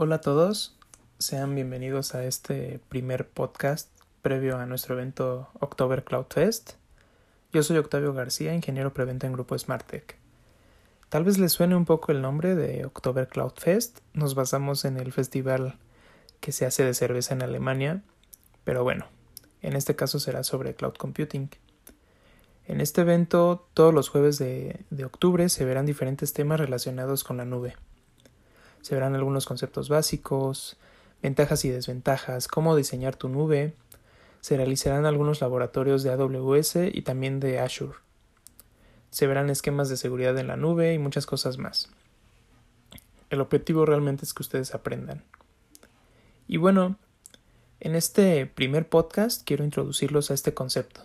Hola a todos, sean bienvenidos a este primer podcast previo a nuestro evento October Cloud Fest. Yo soy Octavio García, ingeniero preventa en Grupo SmartTech. Tal vez les suene un poco el nombre de October Cloud Fest, nos basamos en el festival que se hace de cerveza en Alemania, pero bueno, en este caso será sobre cloud computing. En este evento, todos los jueves de, de octubre se verán diferentes temas relacionados con la nube se verán algunos conceptos básicos, ventajas y desventajas, cómo diseñar tu nube, se realizarán algunos laboratorios de AWS y también de Azure. Se verán esquemas de seguridad en la nube y muchas cosas más. El objetivo realmente es que ustedes aprendan. Y bueno, en este primer podcast quiero introducirlos a este concepto,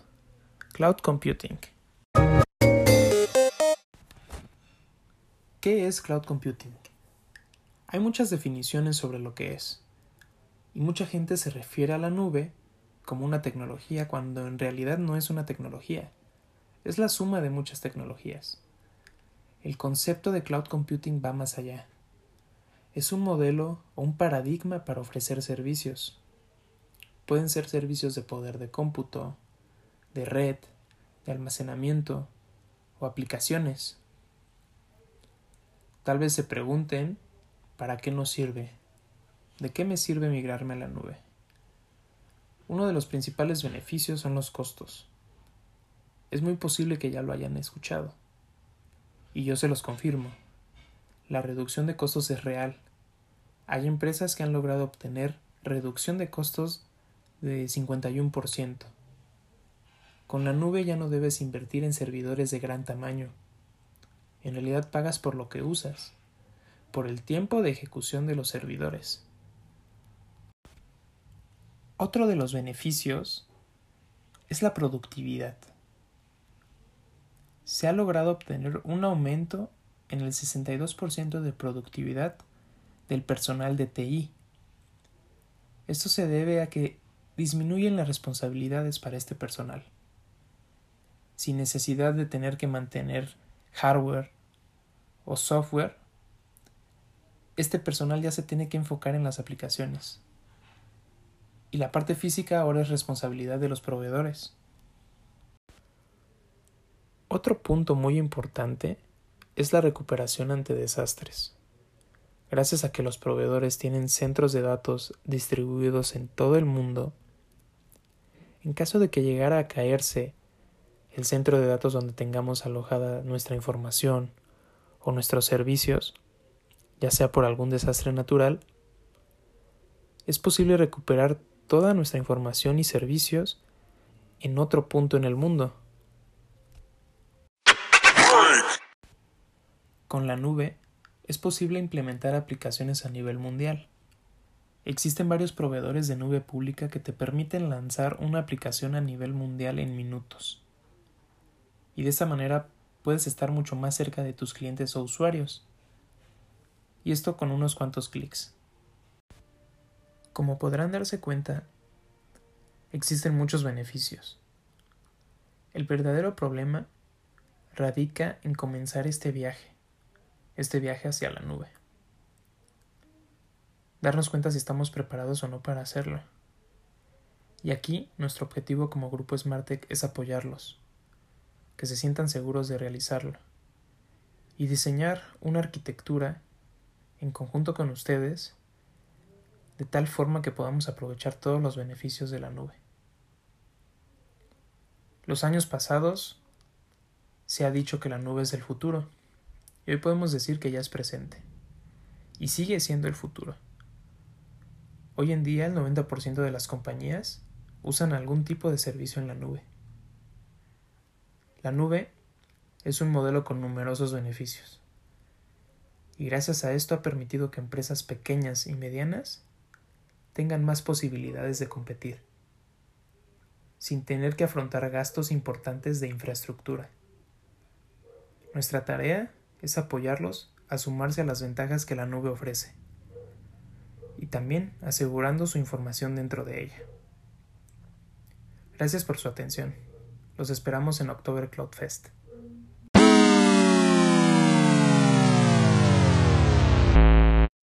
Cloud Computing. ¿Qué es Cloud Computing? Hay muchas definiciones sobre lo que es, y mucha gente se refiere a la nube como una tecnología cuando en realidad no es una tecnología, es la suma de muchas tecnologías. El concepto de cloud computing va más allá. Es un modelo o un paradigma para ofrecer servicios. Pueden ser servicios de poder de cómputo, de red, de almacenamiento o aplicaciones. Tal vez se pregunten ¿Para qué nos sirve? ¿De qué me sirve migrarme a la nube? Uno de los principales beneficios son los costos. Es muy posible que ya lo hayan escuchado. Y yo se los confirmo. La reducción de costos es real. Hay empresas que han logrado obtener reducción de costos de 51%. Con la nube ya no debes invertir en servidores de gran tamaño. En realidad pagas por lo que usas por el tiempo de ejecución de los servidores. Otro de los beneficios es la productividad. Se ha logrado obtener un aumento en el 62% de productividad del personal de TI. Esto se debe a que disminuyen las responsabilidades para este personal, sin necesidad de tener que mantener hardware o software este personal ya se tiene que enfocar en las aplicaciones. Y la parte física ahora es responsabilidad de los proveedores. Otro punto muy importante es la recuperación ante desastres. Gracias a que los proveedores tienen centros de datos distribuidos en todo el mundo, en caso de que llegara a caerse el centro de datos donde tengamos alojada nuestra información o nuestros servicios, ya sea por algún desastre natural, es posible recuperar toda nuestra información y servicios en otro punto en el mundo. Con la nube es posible implementar aplicaciones a nivel mundial. Existen varios proveedores de nube pública que te permiten lanzar una aplicación a nivel mundial en minutos. Y de esta manera puedes estar mucho más cerca de tus clientes o usuarios y esto con unos cuantos clics. Como podrán darse cuenta, existen muchos beneficios. El verdadero problema radica en comenzar este viaje, este viaje hacia la nube. Darnos cuenta si estamos preparados o no para hacerlo. Y aquí nuestro objetivo como grupo SmartTech es apoyarlos, que se sientan seguros de realizarlo, y diseñar una arquitectura en conjunto con ustedes, de tal forma que podamos aprovechar todos los beneficios de la nube. Los años pasados se ha dicho que la nube es el futuro, y hoy podemos decir que ya es presente, y sigue siendo el futuro. Hoy en día el 90% de las compañías usan algún tipo de servicio en la nube. La nube es un modelo con numerosos beneficios y gracias a esto ha permitido que empresas pequeñas y medianas tengan más posibilidades de competir, sin tener que afrontar gastos importantes de infraestructura. Nuestra tarea es apoyarlos a sumarse a las ventajas que la nube ofrece, y también asegurando su información dentro de ella. Gracias por su atención. Los esperamos en October Cloud Fest.